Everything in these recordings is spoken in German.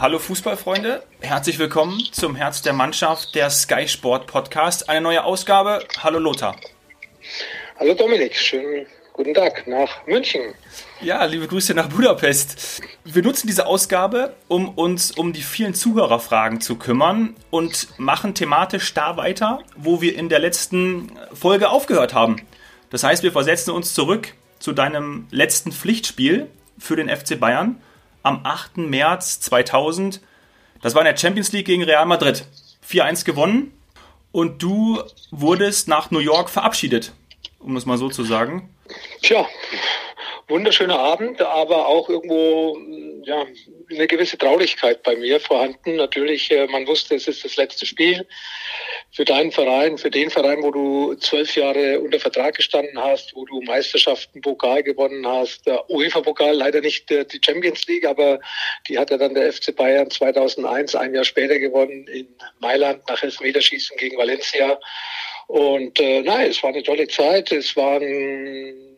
Hallo Fußballfreunde, herzlich willkommen zum Herz der Mannschaft, der Sky Sport Podcast. Eine neue Ausgabe. Hallo Lothar. Hallo Dominik, schönen guten Tag nach München. Ja, liebe Grüße nach Budapest. Wir nutzen diese Ausgabe, um uns um die vielen Zuhörerfragen zu kümmern und machen thematisch da weiter, wo wir in der letzten Folge aufgehört haben. Das heißt, wir versetzen uns zurück zu deinem letzten Pflichtspiel für den FC Bayern am 8. März 2000. Das war in der Champions League gegen Real Madrid. 4-1 gewonnen und du wurdest nach New York verabschiedet, um es mal so zu sagen. Tja, wunderschöner Abend, aber auch irgendwo ja, eine gewisse Traurigkeit bei mir vorhanden. Natürlich, äh, man wusste, es ist das letzte Spiel für deinen Verein, für den Verein, wo du zwölf Jahre unter Vertrag gestanden hast, wo du Meisterschaften, Pokal gewonnen hast, UEFA-Pokal, leider nicht äh, die Champions League, aber die hat ja dann der FC Bayern 2001, ein Jahr später gewonnen in Mailand nach Elfmeterschießen gegen Valencia. Und äh, nein, es war eine tolle Zeit. Es waren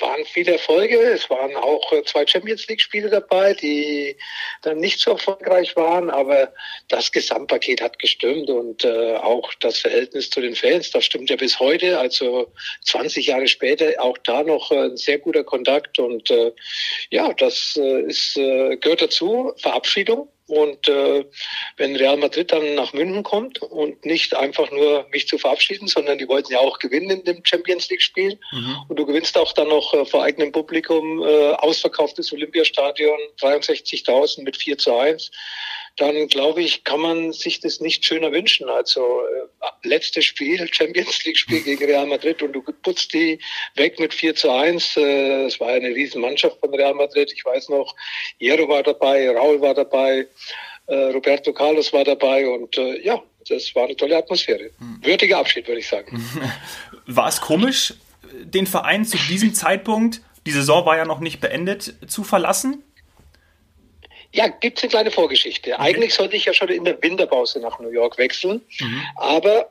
waren viele Erfolge. Es waren auch äh, zwei Champions League Spiele dabei, die dann nicht so erfolgreich waren, aber das Gesamtpaket hat gestimmt und äh, auch das Verhältnis zu den Fans, das stimmt ja bis heute, also 20 Jahre später auch da noch äh, ein sehr guter Kontakt und äh, ja, das äh, ist äh, gehört dazu. Verabschiedung und äh, wenn Real Madrid dann nach München kommt und nicht einfach nur mich zu verabschieden, sondern die wollten ja auch gewinnen in dem Champions League-Spiel. Mhm. Und du gewinnst auch dann noch äh, vor eigenem Publikum äh, ausverkauftes Olympiastadion, 63.000 mit 4 zu 1 dann glaube ich, kann man sich das nicht schöner wünschen. Also äh, letztes Spiel, Champions League Spiel gegen Real Madrid und du putzt die weg mit 4 zu 1. Äh, es war eine riesen Mannschaft von Real Madrid. Ich weiß noch, Jero war dabei, Raul war dabei, äh, Roberto Carlos war dabei und äh, ja, das war eine tolle Atmosphäre. Hm. Würdiger Abschied, würde ich sagen. War es komisch, den Verein zu diesem Zeitpunkt, die Saison war ja noch nicht beendet, zu verlassen? Ja, gibt's eine kleine Vorgeschichte. Okay. Eigentlich sollte ich ja schon in der Winterpause nach New York wechseln, mhm. aber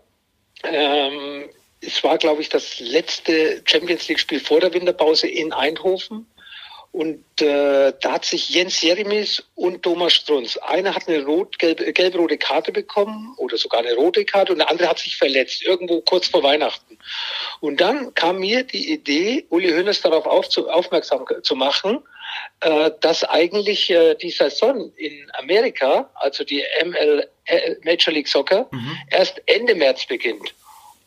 ähm, es war, glaube ich, das letzte Champions League-Spiel vor der Winterpause in Eindhoven. Und äh, da hat sich Jens Jeremies und Thomas Strunz, einer hat eine rot, gelb, gelb-rote Karte bekommen oder sogar eine rote Karte und der andere hat sich verletzt, irgendwo kurz vor Weihnachten. Und dann kam mir die Idee, Uli Hoeneß darauf auf zu, aufmerksam zu machen, äh, dass eigentlich äh, die Saison in Amerika, also die ML, äh, Major League Soccer, mhm. erst Ende März beginnt.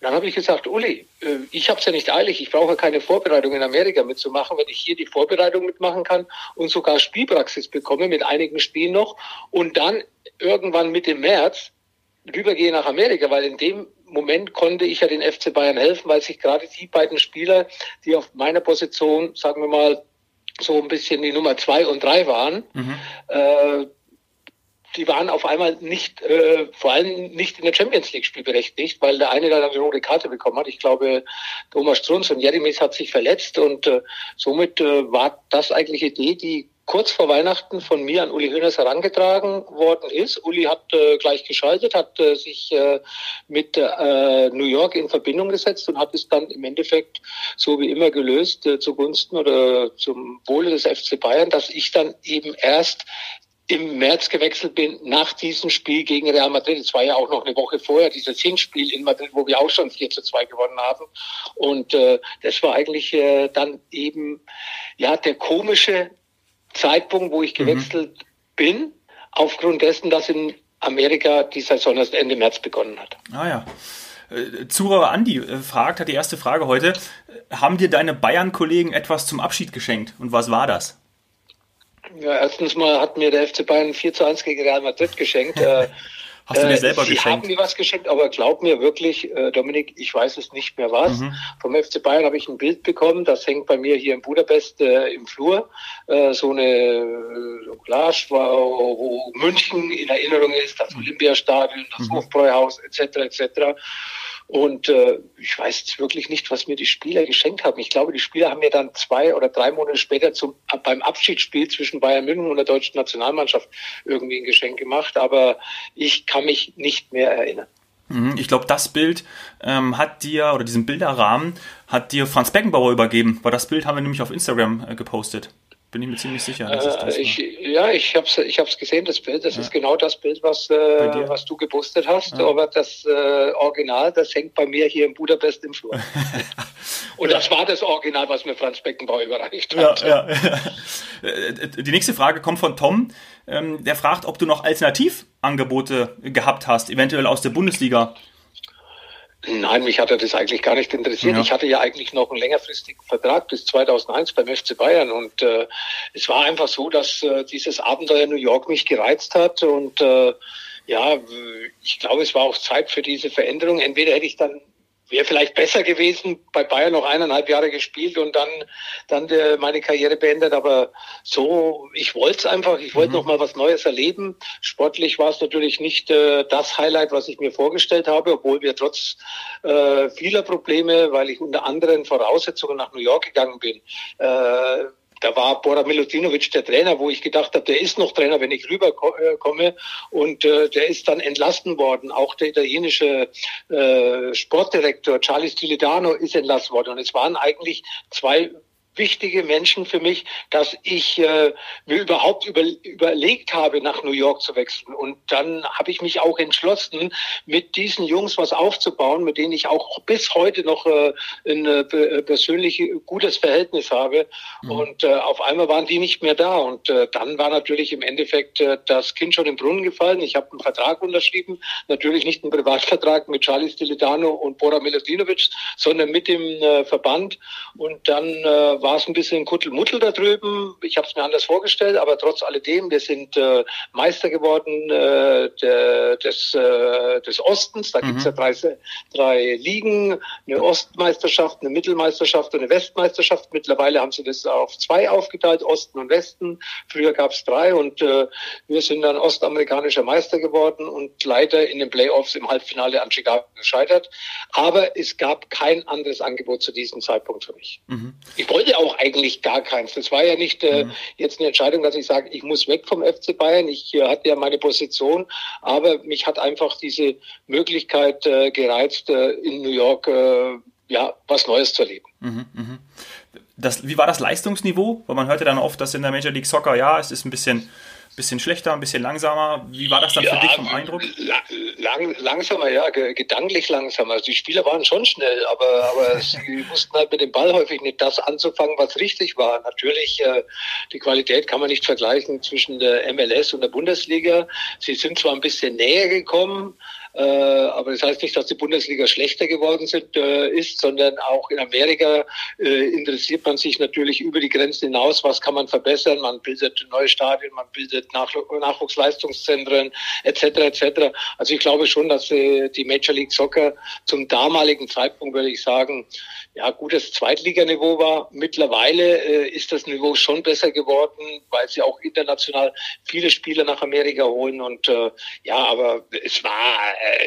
Dann habe ich gesagt, Uli, äh, ich habe es ja nicht eilig, ich brauche keine Vorbereitung in Amerika mitzumachen, wenn ich hier die Vorbereitung mitmachen kann und sogar Spielpraxis bekomme mit einigen Spielen noch und dann irgendwann Mitte März rübergehe nach Amerika, weil in dem Moment konnte ich ja den FC Bayern helfen, weil sich gerade die beiden Spieler, die auf meiner Position, sagen wir mal, so ein bisschen die Nummer zwei und drei waren, mhm. äh, die waren auf einmal nicht, äh, vor allem nicht in der Champions League spielberechtigt, weil der eine dann eine rote Karte bekommen hat. Ich glaube, Thomas Strunz und Jeremies hat sich verletzt und äh, somit äh, war das eigentlich Idee, die kurz vor Weihnachten von mir an Uli Hoeneß herangetragen worden ist. Uli hat äh, gleich geschaltet, hat äh, sich äh, mit äh, New York in Verbindung gesetzt und hat es dann im Endeffekt so wie immer gelöst äh, zugunsten oder zum Wohle des FC Bayern, dass ich dann eben erst im März gewechselt bin nach diesem Spiel gegen Real Madrid. Es war ja auch noch eine Woche vorher dieses Hinspiel in Madrid, wo wir auch schon 4 zu 2 gewonnen haben. Und äh, das war eigentlich äh, dann eben ja der komische Zeitpunkt, wo ich mhm. gewechselt mhm. bin, aufgrund dessen, dass in Amerika die Saison erst Ende März begonnen hat. Ah ja. Äh, Zuhörer Andi äh, fragt, hat die erste Frage heute, haben dir deine Bayern-Kollegen etwas zum Abschied geschenkt und was war das? Ja, erstens mal hat mir der FC Bayern 4 zu 1 gegen Real Madrid geschenkt. Äh, Hast du dir selber Sie geschenkt? haben mir was geschenkt, aber glaub mir wirklich, äh, Dominik, ich weiß es nicht mehr was. Mhm. Vom FC Bayern habe ich ein Bild bekommen, das hängt bei mir hier in Budapest äh, im Flur. Äh, so eine äh, Collage, wo, wo München in Erinnerung ist, das mhm. Olympiastadion, das mhm. Hofbräuhaus etc. etc. Und äh, ich weiß jetzt wirklich nicht, was mir die Spieler geschenkt haben. Ich glaube, die Spieler haben mir dann zwei oder drei Monate später zum, beim Abschiedsspiel zwischen Bayern München und der deutschen Nationalmannschaft irgendwie ein Geschenk gemacht. Aber ich kann mich nicht mehr erinnern. Mhm, ich glaube, das Bild ähm, hat dir, oder diesen Bilderrahmen, hat dir Franz Beckenbauer übergeben, weil das Bild haben wir nämlich auf Instagram äh, gepostet. Bin ich mir ziemlich sicher. Äh, ich, ja, ich habe es ich hab's gesehen, das Bild. Das ja. ist genau das Bild, was, äh, was du gepostet hast. Ja. Aber das äh, Original, das hängt bei mir hier in Budapest im Flur. Und das war das Original, was mir Franz Beckenbauer überreicht hat. Ja, äh, Die nächste Frage kommt von Tom. Ähm, der fragt, ob du noch Alternativangebote gehabt hast, eventuell aus der Bundesliga. Nein, mich hatte das eigentlich gar nicht interessiert. Ja. Ich hatte ja eigentlich noch einen längerfristigen Vertrag bis 2001 beim FC Bayern und äh, es war einfach so, dass äh, dieses Abenteuer New York mich gereizt hat und äh, ja, ich glaube, es war auch Zeit für diese Veränderung. Entweder hätte ich dann wäre vielleicht besser gewesen, bei Bayern noch eineinhalb Jahre gespielt und dann, dann der, meine Karriere beendet. Aber so, ich wollte es einfach, ich wollte mhm. noch mal was Neues erleben. Sportlich war es natürlich nicht äh, das Highlight, was ich mir vorgestellt habe, obwohl wir trotz äh, vieler Probleme, weil ich unter anderen Voraussetzungen nach New York gegangen bin, äh, da war Bora Milutinovic der Trainer, wo ich gedacht habe, der ist noch Trainer, wenn ich rüberkomme. Und äh, der ist dann entlassen worden. Auch der italienische äh, Sportdirektor Charlie Stilidano ist entlassen worden. Und es waren eigentlich zwei wichtige Menschen für mich, dass ich äh, mir überhaupt über, überlegt habe, nach New York zu wechseln. Und dann habe ich mich auch entschlossen, mit diesen Jungs was aufzubauen, mit denen ich auch bis heute noch äh, ein äh, persönlich gutes Verhältnis habe. Mhm. Und äh, auf einmal waren die nicht mehr da. Und äh, dann war natürlich im Endeffekt äh, das Kind schon im Brunnen gefallen. Ich habe einen Vertrag unterschrieben, natürlich nicht einen Privatvertrag mit Charlie Stilitano und Bora Miladinovic, sondern mit dem äh, Verband. Und dann äh, war es ein bisschen Kuttelmuttel da drüben. Ich habe es mir anders vorgestellt, aber trotz alledem, wir sind äh, Meister geworden äh, der, des, äh, des Ostens. Da mhm. gibt's ja drei, drei Ligen, eine Ostmeisterschaft, eine Mittelmeisterschaft und eine Westmeisterschaft. Mittlerweile haben sie das auf zwei aufgeteilt, Osten und Westen. Früher gab es drei und äh, wir sind dann ostamerikanischer Meister geworden und leider in den Playoffs im Halbfinale an Chicago gescheitert. Aber es gab kein anderes Angebot zu diesem Zeitpunkt für mich. Mhm. Ich wollte wollte auch eigentlich gar keins. Das war ja nicht äh, mhm. jetzt eine Entscheidung, dass ich sage, ich muss weg vom FC Bayern. Ich äh, hatte ja meine Position, aber mich hat einfach diese Möglichkeit äh, gereizt, äh, in New York äh, ja was Neues zu erleben. Mhm, mh. das, wie war das Leistungsniveau? Weil man hörte dann oft, dass in der Major League Soccer, ja, es ist ein bisschen bisschen schlechter, ein bisschen langsamer. Wie war das dann ja, für dich vom Eindruck? Lang, langsamer, ja, gedanklich langsamer. Also die Spieler waren schon schnell, aber, aber sie wussten halt mit dem Ball häufig nicht das anzufangen, was richtig war. Natürlich, äh, die Qualität kann man nicht vergleichen zwischen der MLS und der Bundesliga. Sie sind zwar ein bisschen näher gekommen, äh, aber das heißt nicht, dass die Bundesliga schlechter geworden sind, äh, ist, sondern auch in Amerika äh, interessiert man sich natürlich über die Grenzen hinaus, was kann man verbessern. Man bildet neue Stadien, man bildet Nach Nachwuchsleistungszentren etc. etc. Also ich glaube schon, dass äh, die Major League Soccer zum damaligen Zeitpunkt, würde ich sagen, ja, gutes Zweitliganiveau war. Mittlerweile äh, ist das Niveau schon besser geworden, weil sie auch international viele Spieler nach Amerika holen. Und äh, ja, aber es war,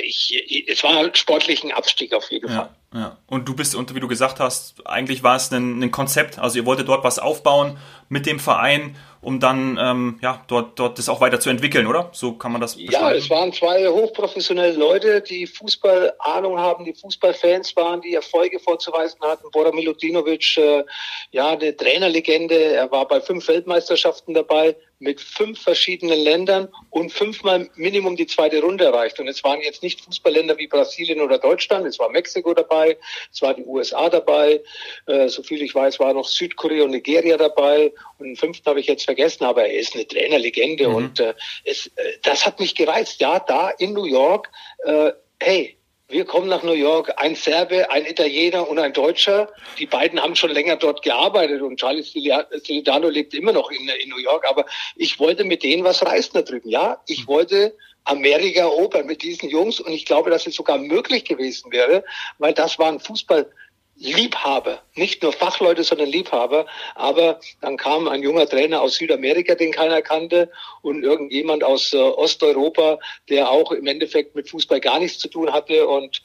ich, es war sportlich ein Abstieg auf jeden ja, Fall. Ja. Und du bist, und wie du gesagt hast, eigentlich war es ein, ein Konzept. Also ihr wolltet dort was aufbauen mit dem Verein um dann ähm, ja, dort, dort das auch weiter zu entwickeln, oder? So kann man das Ja, es waren zwei hochprofessionelle Leute, die Fußball-Ahnung haben, die Fußballfans waren, die Erfolge vorzuweisen hatten. Bora Milutinovic, äh, ja, eine Trainerlegende, er war bei fünf Weltmeisterschaften dabei mit fünf verschiedenen Ländern und fünfmal Minimum die zweite Runde erreicht. Und es waren jetzt nicht Fußballländer wie Brasilien oder Deutschland, es war Mexiko dabei, es war die USA dabei, äh, so viel ich weiß, war noch Südkorea und Nigeria dabei und den fünften habe ich jetzt vergessen, aber er ist eine Trainerlegende mhm. und äh, es, äh, das hat mich gereizt. Ja, da in New York, äh, hey, wir kommen nach New York, ein Serbe, ein Italiener und ein Deutscher. Die beiden haben schon länger dort gearbeitet und Charlie Stilidano lebt immer noch in, in New York. Aber ich wollte mit denen was reißen da drüben. Ja, ich mhm. wollte Amerika erobern mit diesen Jungs und ich glaube, dass es sogar möglich gewesen wäre, weil das waren Fußball Liebhaber, nicht nur Fachleute, sondern Liebhaber. Aber dann kam ein junger Trainer aus Südamerika, den keiner kannte, und irgendjemand aus äh, Osteuropa, der auch im Endeffekt mit Fußball gar nichts zu tun hatte. Und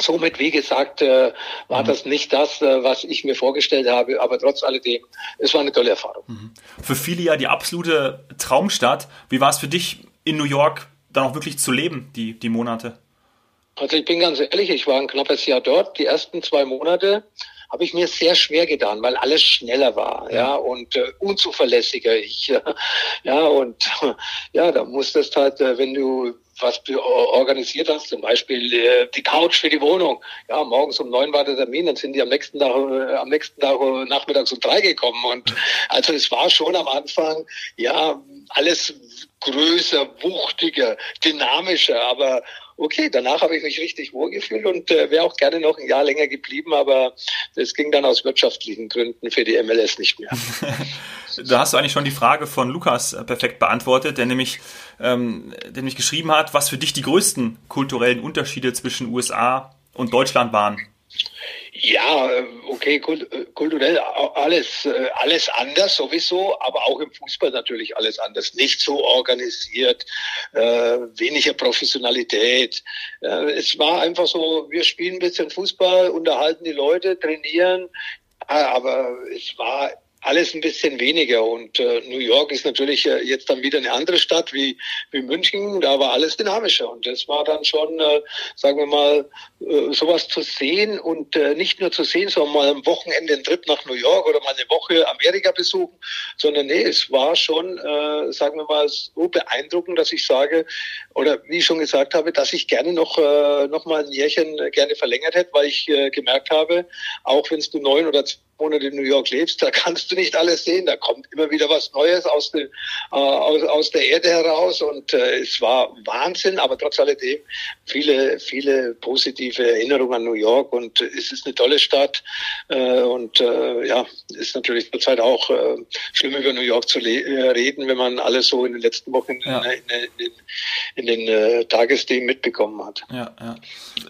somit, wie gesagt, äh, war mhm. das nicht das, äh, was ich mir vorgestellt habe. Aber trotz alledem, es war eine tolle Erfahrung. Mhm. Für viele ja die absolute Traumstadt. Wie war es für dich, in New York dann auch wirklich zu leben, die, die Monate? Also ich bin ganz ehrlich, ich war ein knappes Jahr dort. Die ersten zwei Monate habe ich mir sehr schwer getan, weil alles schneller war, ja, und äh, unzuverlässiger. Ich, äh, ja, und ja, da musstest halt, äh, wenn du was organisiert hast, zum Beispiel äh, die Couch für die Wohnung. Ja, morgens um neun war der Termin, dann sind die am nächsten Tag, äh, am nächsten Tag äh, nachmittags um drei gekommen. Und also es war schon am Anfang, ja, alles größer, wuchtiger, dynamischer, aber okay, danach habe ich mich richtig wohlgefühlt und äh, wäre auch gerne noch ein Jahr länger geblieben, aber das ging dann aus wirtschaftlichen Gründen für die MLS nicht mehr. da hast du eigentlich schon die Frage von Lukas äh, perfekt beantwortet, der nämlich, ähm, der nämlich geschrieben hat, was für dich die größten kulturellen Unterschiede zwischen USA und Deutschland waren. Ja, äh, okay, äh, kulturell alles, äh, alles anders sowieso, aber auch im Fußball natürlich alles anders. Nicht so organisiert, äh, weniger Professionalität. Äh, es war einfach so, wir spielen ein bisschen Fußball, unterhalten die Leute, trainieren, aber es war alles ein bisschen weniger. Und äh, New York ist natürlich äh, jetzt dann wieder eine andere Stadt wie, wie München. Da war alles dynamischer. Und das war dann schon, äh, sagen wir mal, äh, sowas zu sehen und äh, nicht nur zu sehen, sondern mal am Wochenende einen Trip nach New York oder mal eine Woche Amerika besuchen, sondern nee, es war schon, äh, sagen wir mal, so beeindruckend, dass ich sage, oder wie ich schon gesagt habe, dass ich gerne noch, äh, noch mal ein Jährchen gerne verlängert hätte, weil ich äh, gemerkt habe, auch wenn es du neun oder Monate in New York lebst, da kannst du nicht alles sehen. Da kommt immer wieder was Neues aus, den, äh, aus, aus der Erde heraus und äh, es war Wahnsinn, aber trotz alledem viele, viele positive Erinnerungen an New York und es ist eine tolle Stadt äh, und äh, ja, ist natürlich zurzeit auch äh, schlimm über New York zu äh, reden, wenn man alles so in den letzten Wochen ja. in, in, in, in, den äh, Tagesthemen mitbekommen hat. Ja, ja.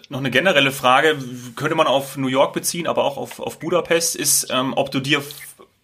Noch eine generelle Frage, könnte man auf New York beziehen, aber auch auf, auf Budapest, ist ähm, ob du dir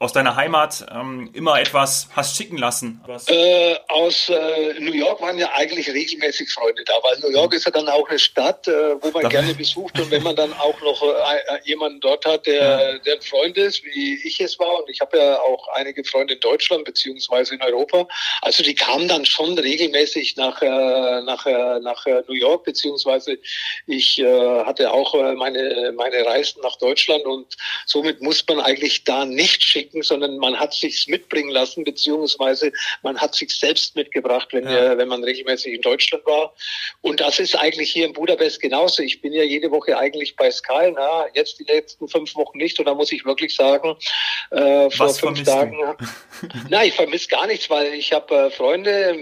aus deiner Heimat ähm, immer etwas hast schicken lassen? Äh, aus äh, New York waren ja eigentlich regelmäßig Freunde da, weil New York ist ja dann auch eine Stadt, äh, wo man da gerne besucht und wenn man dann auch noch äh, äh, jemanden dort hat, der, der ein Freund ist, wie ich es war und ich habe ja auch einige Freunde in Deutschland beziehungsweise in Europa, also die kamen dann schon regelmäßig nach, äh, nach, nach New York beziehungsweise ich hatte auch meine, meine Reisen nach Deutschland und somit muss man eigentlich da nicht schicken schicken, sondern man hat sich's mitbringen lassen, beziehungsweise man hat sich selbst mitgebracht, wenn, ja. wenn man regelmäßig in Deutschland war. Und das ist eigentlich hier in Budapest genauso. Ich bin ja jede Woche eigentlich bei Sky, na, jetzt die letzten fünf Wochen nicht. Und da muss ich wirklich sagen, äh, vor Was fünf Tagen. Nein, ich vermisse gar nichts, weil ich habe äh, Freunde,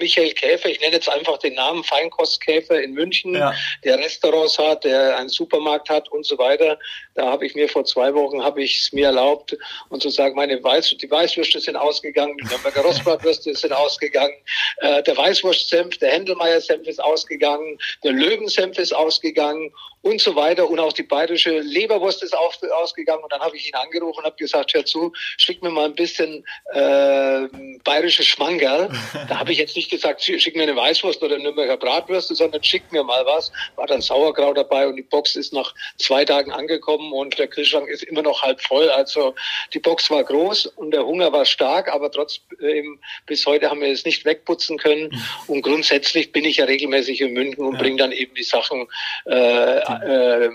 Michael Käfer, ich nenne jetzt einfach den Namen Feinkostkäfer in München, ja. der Restaurants hat, der einen Supermarkt hat und so weiter. Da habe ich mir vor zwei Wochen habe ich es mir erlaubt und zu sagen, meine Weiß, die Weißwürste sind ausgegangen, die Nürnberger Rostbratwürste sind ausgegangen, äh, der Weißwurstsenf, der Händelmeier-Senf ist ausgegangen, der Löwensenf ist ausgegangen und so weiter. Und auch die bayerische Leberwurst ist auf, ausgegangen. Und dann habe ich ihn angerufen und habe gesagt, hör zu, schick mir mal ein bisschen äh, bayerische Schmangerl. da habe ich jetzt nicht gesagt, schick mir eine Weißwurst oder eine Nürnberger Bratwürste, sondern schick mir mal was. War dann Sauerkraut dabei und die Box ist nach zwei Tagen angekommen und der Kühlschrank ist immer noch halb voll. Also die Box war groß und der Hunger war stark, aber trotzdem bis heute haben wir es nicht wegputzen können. Und grundsätzlich bin ich ja regelmäßig in München und ja. bringe dann eben die Sachen äh, äh,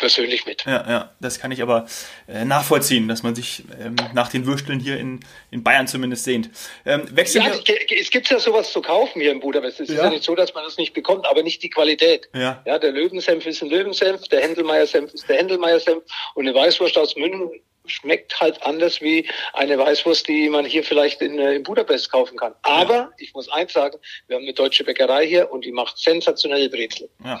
persönlich mit. Ja, ja, das kann ich aber äh, nachvollziehen, dass man sich ähm, nach den Würsteln hier in, in Bayern zumindest sehnt. Ähm, wechseln ja, wir es gibt ja sowas zu kaufen hier in Budapest. Es ja. ist ja nicht so, dass man das nicht bekommt, aber nicht die Qualität. Ja, ja der Löwensenf ist ein Löwensenf, der Händelmeier-Senf ist der Händelmeier-Senf und eine Weißwurst aus München schmeckt halt anders wie eine Weißwurst, die man hier vielleicht in, äh, in Budapest kaufen kann. Aber ja. ich muss eins sagen, wir haben eine deutsche Bäckerei hier und die macht sensationelle Brezel. Ja.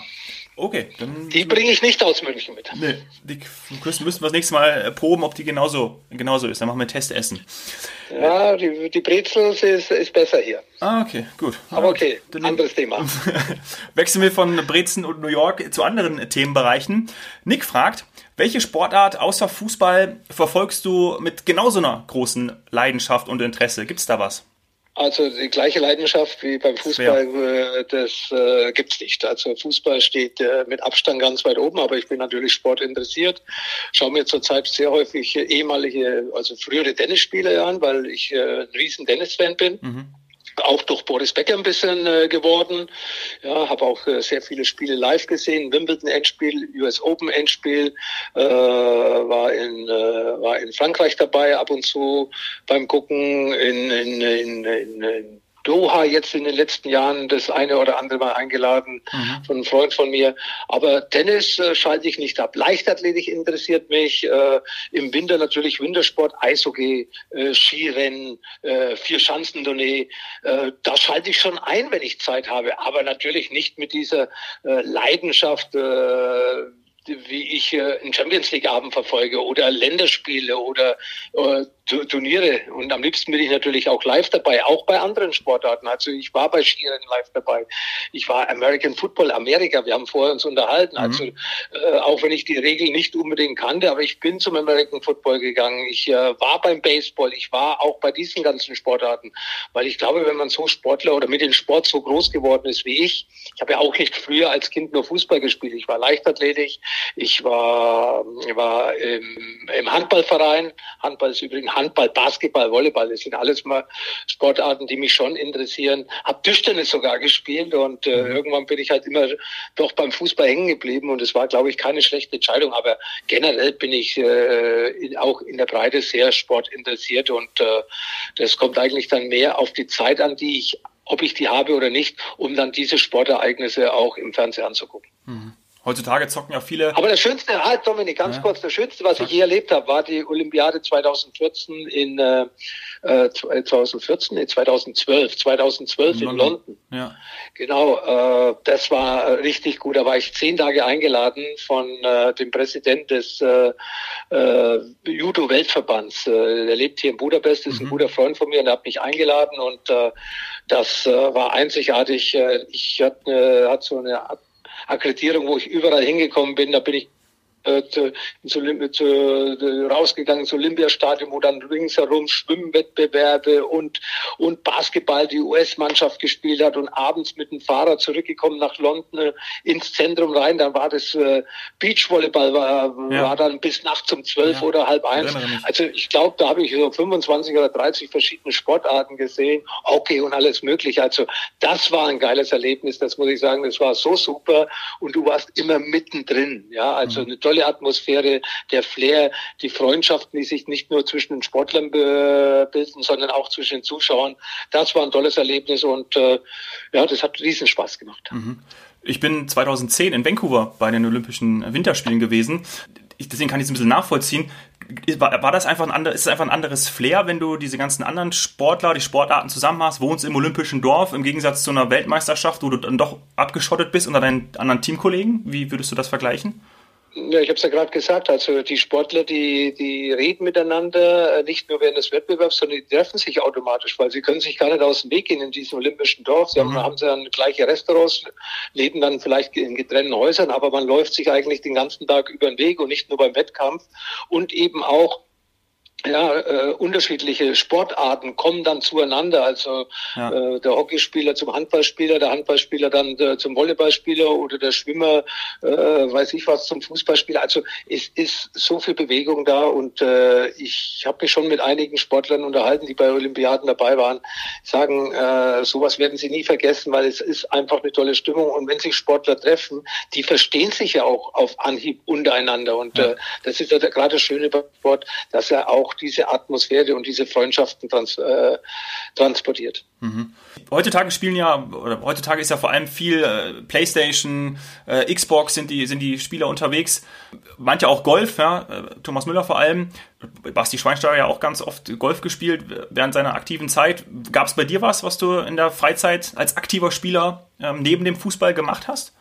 Okay, dann. Die bringe ich nicht aus München mit. Nee, die müssen wir das nächste Mal proben, ob die genauso, genauso ist. Dann machen wir Testessen. Ja, die, die Brezel ist, ist besser hier. Ah, okay, gut. Aber okay, dann anderes Thema. Wechseln wir von Brezen und New York zu anderen Themenbereichen. Nick fragt, welche Sportart außer Fußball verfolgst du mit genauso einer großen Leidenschaft und Interesse? Gibt es da was? Also die gleiche Leidenschaft wie beim Fußball, äh, das äh, gibt's nicht. Also Fußball steht äh, mit Abstand ganz weit oben, aber ich bin natürlich sportinteressiert. Schaue mir zurzeit sehr häufig ehemalige, also frühere Tennisspieler an, weil ich äh, ein riesen Tennis-Fan bin. Mhm. Auch durch Boris Becker ein bisschen äh, geworden. Ja, habe auch äh, sehr viele Spiele live gesehen. Wimbledon Endspiel, US Open Endspiel, äh, war in äh, war in Frankreich dabei ab und zu beim Gucken in in, in, in, in Doha jetzt in den letzten Jahren das eine oder andere Mal eingeladen mhm. von einem Freund von mir. Aber Tennis äh, schalte ich nicht ab. Leichtathletik interessiert mich. Äh, Im Winter natürlich Wintersport, Eishockey, äh, Skirennen, äh, Vier-Schanzentournee. Äh, da schalte ich schon ein, wenn ich Zeit habe. Aber natürlich nicht mit dieser äh, Leidenschaft. Äh, wie ich äh, einen Champions League Abend verfolge oder Länderspiele oder äh, Turniere. Und am liebsten bin ich natürlich auch live dabei, auch bei anderen Sportarten. Also ich war bei Skirennen live dabei. Ich war American Football Amerika. Wir haben vorher uns unterhalten. Mhm. Also äh, auch wenn ich die Regeln nicht unbedingt kannte, aber ich bin zum American Football gegangen. Ich äh, war beim Baseball. Ich war auch bei diesen ganzen Sportarten, weil ich glaube, wenn man so Sportler oder mit dem Sport so groß geworden ist wie ich, ich habe ja auch nicht früher als Kind nur Fußball gespielt. Ich war Leichtathletik. Ich war, war im, im Handballverein. Handball ist übrigens Handball, Basketball, Volleyball, das sind alles mal Sportarten, die mich schon interessieren. Hab Tischtennis sogar gespielt und äh, mhm. irgendwann bin ich halt immer doch beim Fußball hängen geblieben und es war, glaube ich, keine schlechte Entscheidung. Aber generell bin ich äh, in, auch in der Breite sehr sportinteressiert und äh, das kommt eigentlich dann mehr auf die Zeit an, die ich ob ich die habe oder nicht, um dann diese Sportereignisse auch im Fernsehen anzugucken. Mhm. Heutzutage zocken ja viele. Aber das Schönste, halt Dominik, ganz ja. kurz, das Schönste, was ich je erlebt habe, war die Olympiade 2014 in äh, 2014, äh, nee, 2012, 2012 in, in London. London. Ja. Genau, äh, das war richtig gut. Da war ich zehn Tage eingeladen von äh, dem Präsident des äh, äh, Judo-Weltverbands. Äh, der lebt hier in Budapest, ist mhm. ein guter Freund von mir und er hat mich eingeladen und äh, das äh, war einzigartig. Äh, ich hatte, äh, hat so eine Akkreditierung, wo ich überall hingekommen bin. Da bin ich äh, zu, zu, zu, rausgegangen ins Olympiastadion, wo dann ringsherum Schwimmwettbewerbe und, und Basketball die US-Mannschaft gespielt hat und abends mit dem Fahrrad zurückgekommen nach London äh, ins Zentrum rein. Dann war das äh, Beachvolleyball, war, ja. war dann bis nachts um zwölf ja. oder halb eins. Also ich glaube, da habe ich so 25 oder 30 verschiedene Sportarten gesehen. Okay und alles mögliche. Also das war ein geiles Erlebnis, das muss ich sagen. Das war so super und du warst immer mittendrin. Ja, also mhm. eine tolle Atmosphäre, der Flair, die Freundschaften, die sich nicht nur zwischen den Sportlern bilden, sondern auch zwischen den Zuschauern. Das war ein tolles Erlebnis und äh, ja, das hat riesen Spaß gemacht. Mhm. Ich bin 2010 in Vancouver bei den Olympischen Winterspielen gewesen. Ich, deswegen kann ich es ein bisschen nachvollziehen. War, war das einfach ein anderes, ist es einfach ein anderes Flair, wenn du diese ganzen anderen Sportler, die Sportarten zusammen hast, wohnst im olympischen Dorf, im Gegensatz zu einer Weltmeisterschaft, wo du dann doch abgeschottet bist unter deinen anderen Teamkollegen? Wie würdest du das vergleichen? Ja, ich habe es ja gerade gesagt. Also die Sportler, die, die reden miteinander, äh, nicht nur während des Wettbewerbs, sondern die treffen sich automatisch, weil sie können sich gar nicht aus dem Weg gehen in diesem olympischen Dorf. Sie mhm. haben, haben sie dann gleiche Restaurants, leben dann vielleicht in getrennten Häusern, aber man läuft sich eigentlich den ganzen Tag über den Weg und nicht nur beim Wettkampf und eben auch ja, äh, unterschiedliche Sportarten kommen dann zueinander. Also ja. äh, der Hockeyspieler zum Handballspieler, der Handballspieler dann äh, zum Volleyballspieler oder der Schwimmer, äh, weiß ich was, zum Fußballspieler. Also es ist so viel Bewegung da und äh, ich habe mich schon mit einigen Sportlern unterhalten, die bei Olympiaden dabei waren, sagen, äh, sowas werden sie nie vergessen, weil es ist einfach eine tolle Stimmung und wenn sich Sportler treffen, die verstehen sich ja auch auf Anhieb untereinander und ja. äh, das ist ja gerade das Schöne beim Sport, dass er auch auch diese Atmosphäre und diese Freundschaften trans äh, transportiert. Mhm. Heutzutage spielen ja, oder heutzutage ist ja vor allem viel äh, Playstation, äh, Xbox sind die, sind die Spieler unterwegs. Manche auch Golf, ja, äh, Thomas Müller vor allem. Basti Schweinsteiger ja auch ganz oft Golf gespielt während seiner aktiven Zeit. Gab es bei dir was, was du in der Freizeit als aktiver Spieler ähm, neben dem Fußball gemacht hast?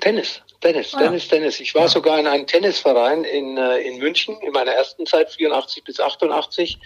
Tennis. Tennis, ah. Tennis, Tennis. Ich war ja. sogar in einem Tennisverein in, äh, in München in meiner ersten Zeit, 84 bis 88.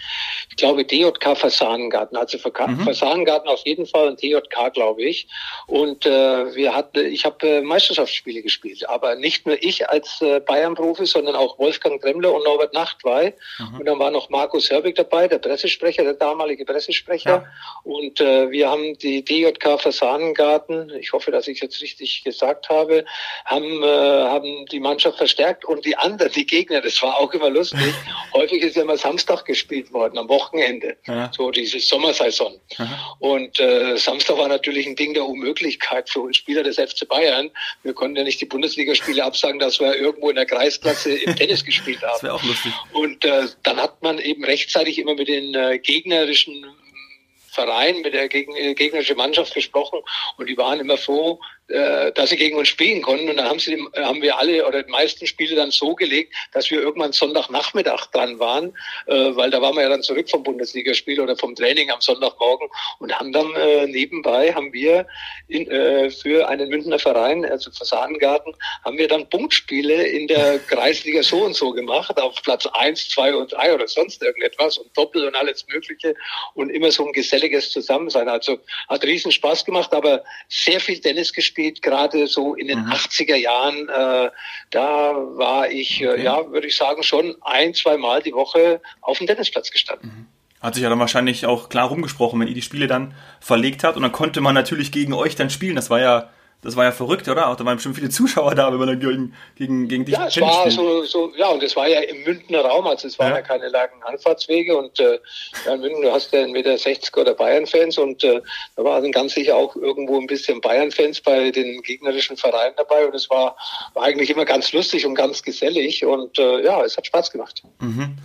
Ich glaube DJK Fasanengarten, also mhm. Fasanengarten auf jeden Fall und DJK, glaube ich. Und äh, wir hatten, ich habe äh, Meisterschaftsspiele gespielt, aber nicht nur ich als äh, Bayern-Profi, sondern auch Wolfgang Dremmler und Norbert Nachtwey. Mhm. Und dann war noch Markus Herbig dabei, der Pressesprecher, der damalige Pressesprecher. Ja. Und äh, wir haben die DJK Fasanengarten, ich hoffe, dass ich jetzt richtig gesagt habe, haben haben, äh, haben die Mannschaft verstärkt und die anderen, die Gegner, das war auch immer lustig. Häufig ist ja immer Samstag gespielt worden, am Wochenende. Ja. So diese Sommersaison. Aha. Und äh, Samstag war natürlich ein Ding der Unmöglichkeit für uns Spieler des FC Bayern. Wir konnten ja nicht die Bundesligaspiele absagen, dass wir irgendwo in der Kreisklasse im Tennis gespielt haben. Das wäre auch lustig. Und äh, dann hat man eben rechtzeitig immer mit den äh, gegnerischen Verein, mit der gegnerischen Mannschaft gesprochen und die waren immer froh, äh, dass sie gegen uns spielen konnten. Und dann haben, sie, haben wir alle oder die meisten Spiele dann so gelegt, dass wir irgendwann Sonntagnachmittag dran waren, äh, weil da waren wir ja dann zurück vom Bundesligaspiel oder vom Training am Sonntagmorgen und haben dann äh, nebenbei, haben wir in, äh, für einen Münchner Verein, also Fassadengarten, haben wir dann Punktspiele in der Kreisliga so und so gemacht, auf Platz eins, zwei und drei oder sonst irgendetwas und Doppel und alles Mögliche und immer so ein geselliges Zusammensein. Also hat riesen Spaß gemacht, aber sehr viel Tennis gespielt gespielt, gerade so in den mhm. 80er Jahren. Äh, da war ich, äh, okay. ja, würde ich sagen, schon ein, zwei Mal die Woche auf dem Tennisplatz gestanden. Mhm. Hat sich ja dann wahrscheinlich auch klar rumgesprochen, wenn ihr die Spiele dann verlegt habt. Und dann konnte man natürlich gegen euch dann spielen. Das war ja das war ja verrückt, oder? Auch da waren bestimmt viele Zuschauer da, wenn man dann gegen, gegen, gegen dich Ja, es war so, so, ja, und es war ja im Münchner Raum, also es waren ja, ja keine langen Anfahrtswege und äh, ja, in München, du hast ja entweder 60er oder Bayern-Fans und äh, da waren ganz sicher auch irgendwo ein bisschen Bayern-Fans bei den gegnerischen Vereinen dabei und es war, war eigentlich immer ganz lustig und ganz gesellig und äh, ja, es hat Spaß gemacht. Mhm.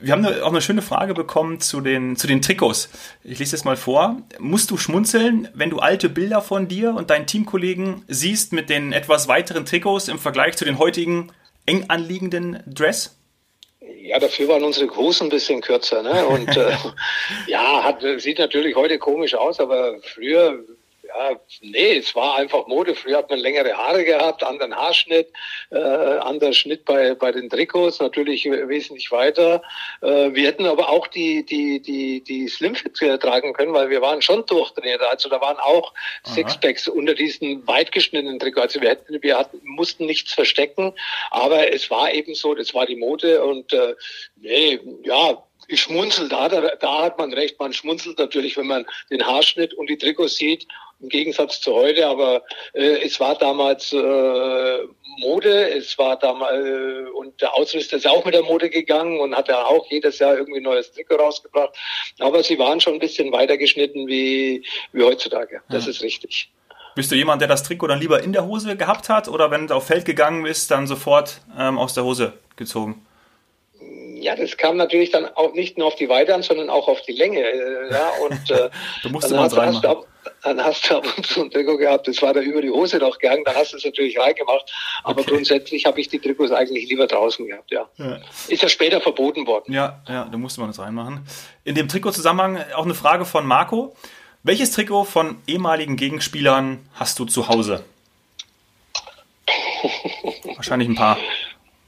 Wir haben auch eine schöne Frage bekommen zu den, zu den Trikots. Ich lese es mal vor. Musst du schmunzeln, wenn du alte Bilder von dir und deinen Teamkollegen siehst mit den etwas weiteren Trikots im Vergleich zu den heutigen eng anliegenden Dress? Ja, dafür waren unsere Hosen ein bisschen kürzer. Ne? Und äh, ja, hat, sieht natürlich heute komisch aus, aber früher ja, nee, es war einfach Mode. Früher hat man längere Haare gehabt, anderen Haarschnitt, äh, anderer Schnitt bei, bei den Trikots, natürlich wesentlich weiter. Äh, wir hätten aber auch die, die, die, die Slimfit tragen können, weil wir waren schon durchtrainiert. Also da waren auch Aha. Sixpacks unter diesen weit geschnittenen Trikots. Also wir hätten, wir hatten, mussten nichts verstecken, aber es war eben so, das war die Mode und äh, nee, ja, ich schmunzel da, da, da hat man recht, man schmunzelt natürlich, wenn man den Haarschnitt und die Trikots sieht im Gegensatz zu heute, aber äh, es war damals äh, Mode, es war damals äh, und der Ausrüster ist auch mit der Mode gegangen und hat ja auch jedes Jahr irgendwie ein neues Trikot rausgebracht. Aber sie waren schon ein bisschen weiter geschnitten wie, wie heutzutage. Das ja. ist richtig. Bist du jemand, der das Trikot dann lieber in der Hose gehabt hat oder wenn du auf Feld gegangen bist, dann sofort ähm, aus der Hose gezogen? Ja, das kam natürlich dann auch nicht nur auf die Weite an, sondern auch auf die Länge. Äh, ja, und äh, du musst dann, hast, hast, du, dann hast du ab und zu ein Trikot gehabt, das war da über die Hose noch gegangen, dann hast du es natürlich reingemacht. Aber okay. grundsätzlich habe ich die Trikots eigentlich lieber draußen gehabt, ja. ja. Ist ja später verboten worden. Ja, ja, da musste man das reinmachen. In dem Trikotzusammenhang auch eine Frage von Marco. Welches Trikot von ehemaligen Gegenspielern hast du zu Hause? Wahrscheinlich ein paar.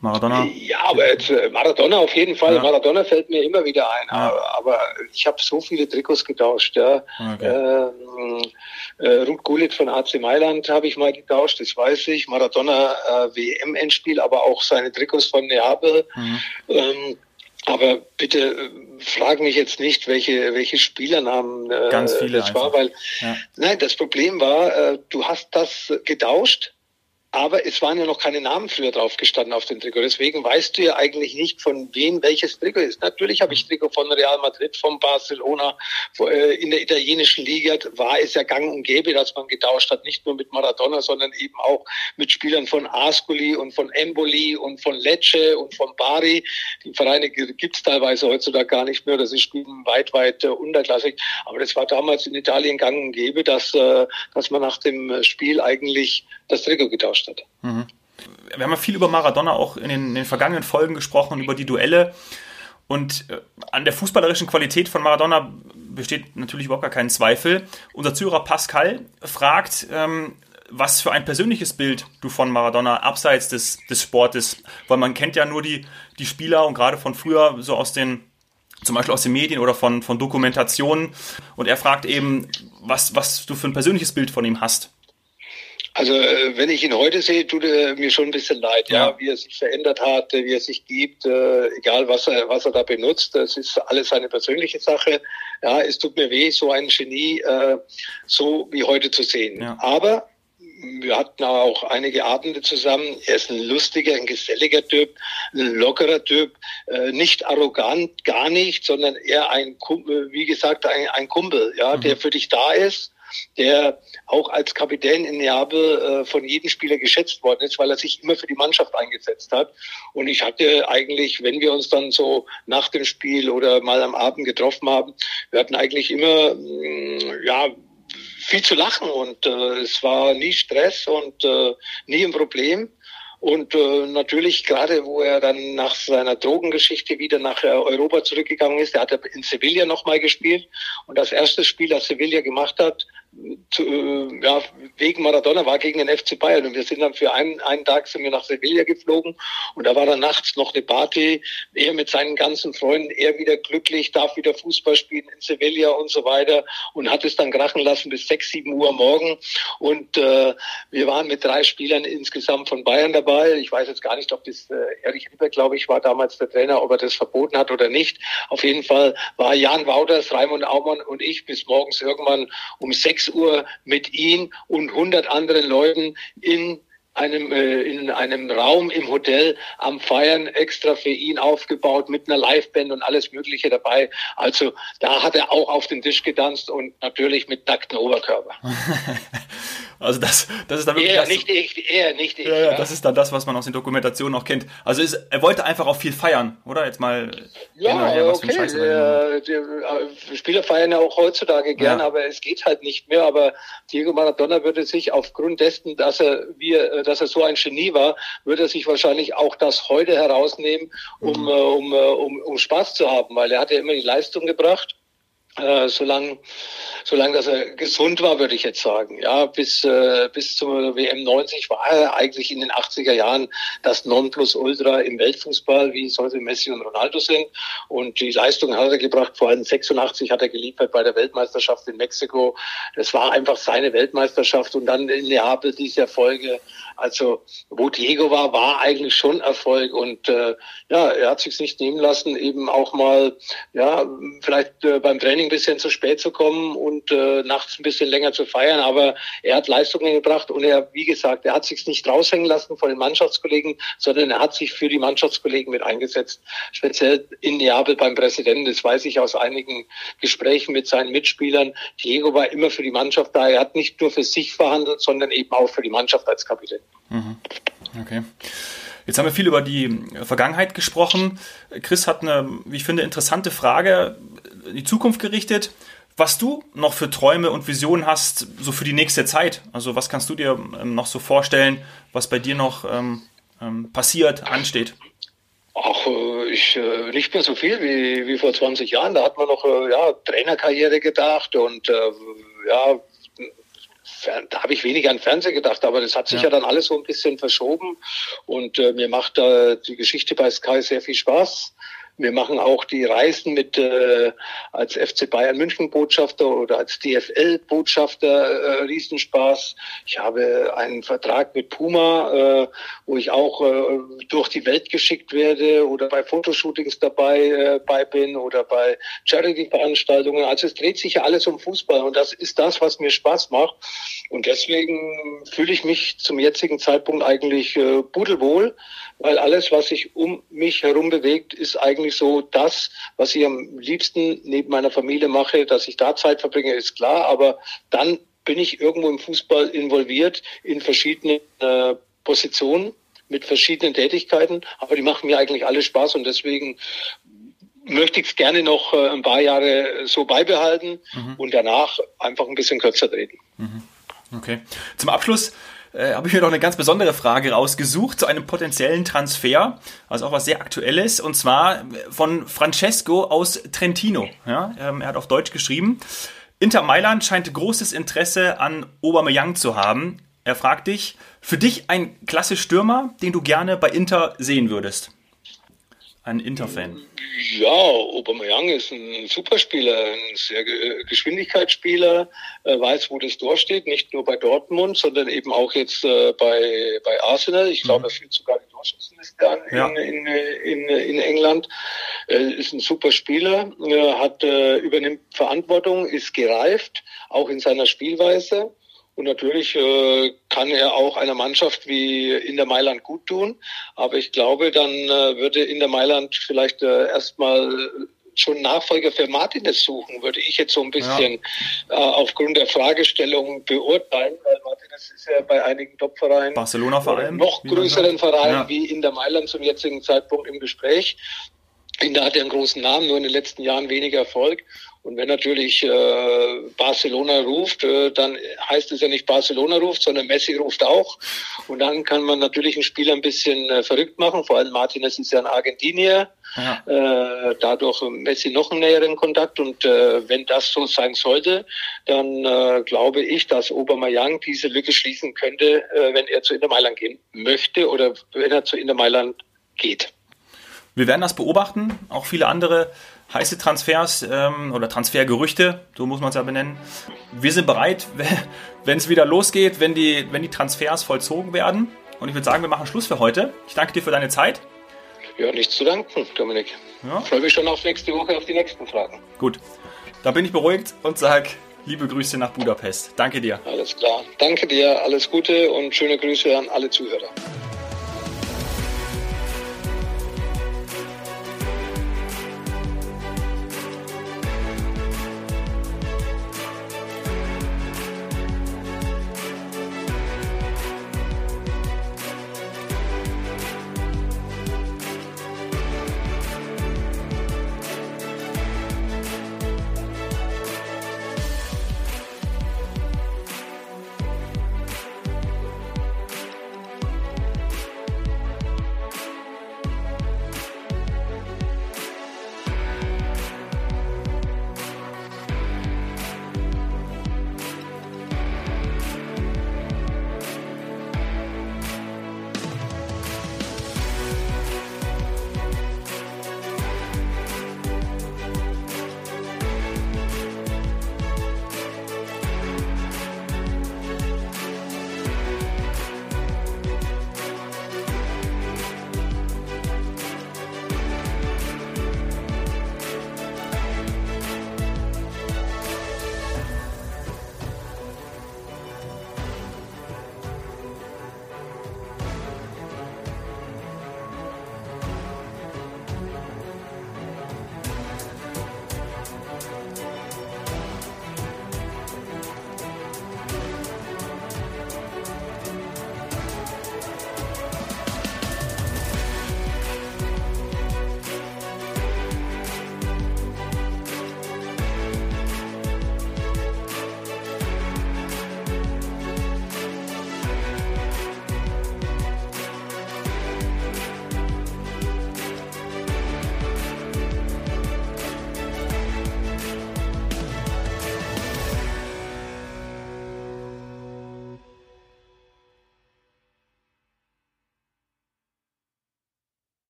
Maradona? Ja, aber jetzt, äh, Maradona auf jeden Fall. Ja. Maradona fällt mir immer wieder ein. Ja. Aber, aber, ich habe so viele Trikots getauscht. Ja. Okay. Ähm, äh, Ruth Gullit von AC Mailand habe ich mal getauscht, das weiß ich. Maradona äh, WM-Endspiel, aber auch seine Trikots von Neapel. Mhm. Ähm, aber bitte äh, frag mich jetzt nicht, welche, welche Spielernamen äh, Ganz viele das war, weil ja. nein, das Problem war, äh, du hast das getauscht aber es waren ja noch keine Namen früher drauf gestanden auf dem Trikot. Deswegen weißt du ja eigentlich nicht, von wem welches Trikot ist. Natürlich habe ich Trikot von Real Madrid, von Barcelona. Äh, in der italienischen Liga war es ja gang und gäbe, dass man getauscht hat. Nicht nur mit Maradona, sondern eben auch mit Spielern von Ascoli und von Emboli und von Lecce und von Bari. Die Vereine gibt es teilweise heutzutage gar nicht mehr. Das ist spielen weit, weit äh, unterklassig. Aber das war damals in Italien gang und gäbe, dass, äh, dass man nach dem Spiel eigentlich das Trikot getauscht hat. Mhm. Wir haben ja viel über Maradona auch in den, in den vergangenen Folgen gesprochen, über die Duelle. Und äh, an der fußballerischen Qualität von Maradona besteht natürlich überhaupt gar kein Zweifel. Unser Zuhörer Pascal fragt, ähm, was für ein persönliches Bild du von Maradona abseits des, des Sportes, weil man kennt ja nur die, die Spieler und gerade von früher so aus den, zum Beispiel aus den Medien oder von, von Dokumentationen. Und er fragt eben, was, was du für ein persönliches Bild von ihm hast. Also äh, wenn ich ihn heute sehe, tut er mir schon ein bisschen leid, ja, ja wie er sich verändert hat, wie er sich gibt, äh, egal was er, was er da benutzt, das ist alles seine persönliche Sache. Ja, es tut mir weh, so ein Genie äh, so wie heute zu sehen. Ja. Aber wir hatten auch einige Abende zusammen. Er ist ein lustiger, ein geselliger Typ, ein lockerer Typ, äh, nicht arrogant, gar nicht, sondern eher ein, Kumpel, wie gesagt, ein, ein Kumpel, ja, mhm. der für dich da ist der auch als Kapitän in Neapel äh, von jedem Spieler geschätzt worden ist, weil er sich immer für die Mannschaft eingesetzt hat. Und ich hatte eigentlich, wenn wir uns dann so nach dem Spiel oder mal am Abend getroffen haben, wir hatten eigentlich immer, mm, ja, viel zu lachen und äh, es war nie Stress und äh, nie ein Problem. Und äh, natürlich, gerade wo er dann nach seiner Drogengeschichte wieder nach äh, Europa zurückgegangen ist, er hat in Sevilla nochmal gespielt. Und das erste Spiel, das Sevilla gemacht hat, ja, wegen Maradona war gegen den FC Bayern. Und wir sind dann für einen, einen Tag sind wir nach Sevilla geflogen. Und da war dann nachts noch eine Party, er mit seinen ganzen Freunden, er wieder glücklich, darf wieder Fußball spielen in Sevilla und so weiter. Und hat es dann krachen lassen bis sechs, sieben Uhr morgen. Und äh, wir waren mit drei Spielern insgesamt von Bayern dabei. Ich weiß jetzt gar nicht, ob das äh, Erich Rieber, glaube ich, war damals der Trainer, ob er das verboten hat oder nicht. Auf jeden Fall war Jan Wouters, Raimund Aumann und ich bis morgens irgendwann um sechs 6 Uhr mit ihm und 100 anderen Leuten in einem, äh, in einem Raum im Hotel am Feiern extra für ihn aufgebaut mit einer Liveband und alles Mögliche dabei. Also da hat er auch auf den Tisch getanzt und natürlich mit nacktem Oberkörper. Also das, das ist dann wirklich. Er, das, nicht ich, er, nicht ich. Ja, ja, das ist dann das, was man aus den Dokumentationen auch kennt. Also ist, er wollte einfach auch viel feiern, oder? Jetzt mal. Ja, her, okay. Äh, die, äh, Spieler feiern ja auch heutzutage gern, ja. aber es geht halt nicht mehr. Aber Diego Maradona würde sich aufgrund dessen, dass er, wie, äh, dass er so ein Genie war, würde er sich wahrscheinlich auch das heute herausnehmen, um, mhm. Äh, um, um, um Spaß zu haben, weil er hat ja immer die Leistung gebracht äh, solange, solange dass er gesund war, würde ich jetzt sagen. Ja, bis, äh, bis zur WM 90 war er eigentlich in den 80er Jahren das Nonplusultra im Weltfußball, wie es heute Messi und Ronaldo sind. Und die Leistung hat er gebracht. Vor allem 86 hat er geliefert bei der Weltmeisterschaft in Mexiko. Das war einfach seine Weltmeisterschaft. Und dann in Neapel diese Erfolge. Also, wo Diego war, war eigentlich schon Erfolg. Und äh, ja, er hat sich nicht nehmen lassen, eben auch mal, ja, vielleicht äh, beim Training ein bisschen zu spät zu kommen und äh, nachts ein bisschen länger zu feiern. Aber er hat Leistungen gebracht und er, wie gesagt, er hat sich nicht raushängen lassen von den Mannschaftskollegen, sondern er hat sich für die Mannschaftskollegen mit eingesetzt. Speziell in Neapel beim Präsidenten. Das weiß ich aus einigen Gesprächen mit seinen Mitspielern. Diego war immer für die Mannschaft da. Er hat nicht nur für sich verhandelt, sondern eben auch für die Mannschaft als Kapitän. Mhm. Okay. Jetzt haben wir viel über die Vergangenheit gesprochen. Chris hat eine, wie ich finde, interessante Frage in die Zukunft gerichtet. Was du noch für Träume und Visionen hast, so für die nächste Zeit? Also was kannst du dir ähm, noch so vorstellen, was bei dir noch ähm, ähm, passiert, ansteht? Ach, äh, ich, äh, nicht mehr so viel wie, wie vor 20 Jahren. Da hat man noch äh, ja, Trainerkarriere gedacht und ja, da habe ich weniger an Fernsehen gedacht, aber das hat sich ja. ja, dann alles so ein bisschen verschoben und äh, mir macht äh, die Geschichte bei Sky sehr viel Spaß. Wir machen auch die Reisen mit äh, als FC Bayern München Botschafter oder als DFL Botschafter äh, Riesenspaß. Ich habe einen Vertrag mit Puma, äh, wo ich auch äh, durch die Welt geschickt werde oder bei Fotoshootings dabei äh, bei bin oder bei Charity Veranstaltungen. Also es dreht sich ja alles um Fußball und das ist das, was mir Spaß macht. Und deswegen fühle ich mich zum jetzigen Zeitpunkt eigentlich äh, pudelwohl, weil alles, was sich um mich herum bewegt, ist eigentlich so das, was ich am liebsten neben meiner Familie mache, dass ich da Zeit verbringe, ist klar, aber dann bin ich irgendwo im Fußball involviert in verschiedene äh, Positionen mit verschiedenen Tätigkeiten, aber die machen mir eigentlich alle Spaß und deswegen möchte ich es gerne noch äh, ein paar Jahre so beibehalten mhm. und danach einfach ein bisschen kürzer treten. Mhm. Okay. Zum Abschluss äh, habe ich mir noch eine ganz besondere Frage rausgesucht zu einem potenziellen Transfer, also auch was sehr Aktuelles, und zwar von Francesco aus Trentino. Ja, ähm, er hat auf Deutsch geschrieben. Inter Mailand scheint großes Interesse an Aubameyang zu haben. Er fragt dich, für dich ein klasse Stürmer, den du gerne bei Inter sehen würdest? Ein Inter-Fan. Ja, Aubameyang ist ein Superspieler, ein sehr Geschwindigkeitsspieler, äh, weiß, wo das Tor steht, nicht nur bei Dortmund, sondern eben auch jetzt äh, bei, bei Arsenal. Ich glaube, mhm. er führt sogar die Torschützenliste an ja. in, in, in, in England. Ist ein super Spieler, hat, übernimmt Verantwortung, ist gereift, auch in seiner Spielweise Und natürlich äh, kann er auch einer Mannschaft wie in der Mailand gut tun. Aber ich glaube, dann äh, würde in der Mailand vielleicht äh, erstmal schon Nachfolger für Martinez suchen, würde ich jetzt so ein bisschen ja. äh, aufgrund der Fragestellung beurteilen, weil Martinez ist ja bei einigen Top-Vereinen, Barcelona vor allem, noch größeren Vereinen ja. wie in der Mailand zum jetzigen Zeitpunkt im Gespräch. Inter hat ja einen großen Namen, nur in den letzten Jahren weniger Erfolg. Und wenn natürlich äh, Barcelona ruft, äh, dann heißt es ja nicht Barcelona ruft, sondern Messi ruft auch. Und dann kann man natürlich ein Spiel ein bisschen äh, verrückt machen. Vor allem Martinez ist ja ein Argentinier. Ja. Äh, dadurch Messi noch einen näheren Kontakt. Und äh, wenn das so sein sollte, dann äh, glaube ich, dass Aubameyang diese Lücke schließen könnte, äh, wenn er zu Inter Mailand gehen möchte oder wenn er zu Inter Mailand geht. Wir werden das beobachten. Auch viele andere heiße Transfers ähm, oder Transfergerüchte, so muss man es ja benennen. Wir sind bereit, wenn es wieder losgeht, wenn die, wenn die Transfers vollzogen werden. Und ich würde sagen, wir machen Schluss für heute. Ich danke dir für deine Zeit. Ja, nichts zu danken, Dominik. Ja. Freue mich schon auf nächste Woche auf die nächsten Fragen. Gut, dann bin ich beruhigt und sage liebe Grüße nach Budapest. Danke dir. Alles klar. Danke dir, alles Gute und schöne Grüße an alle Zuhörer.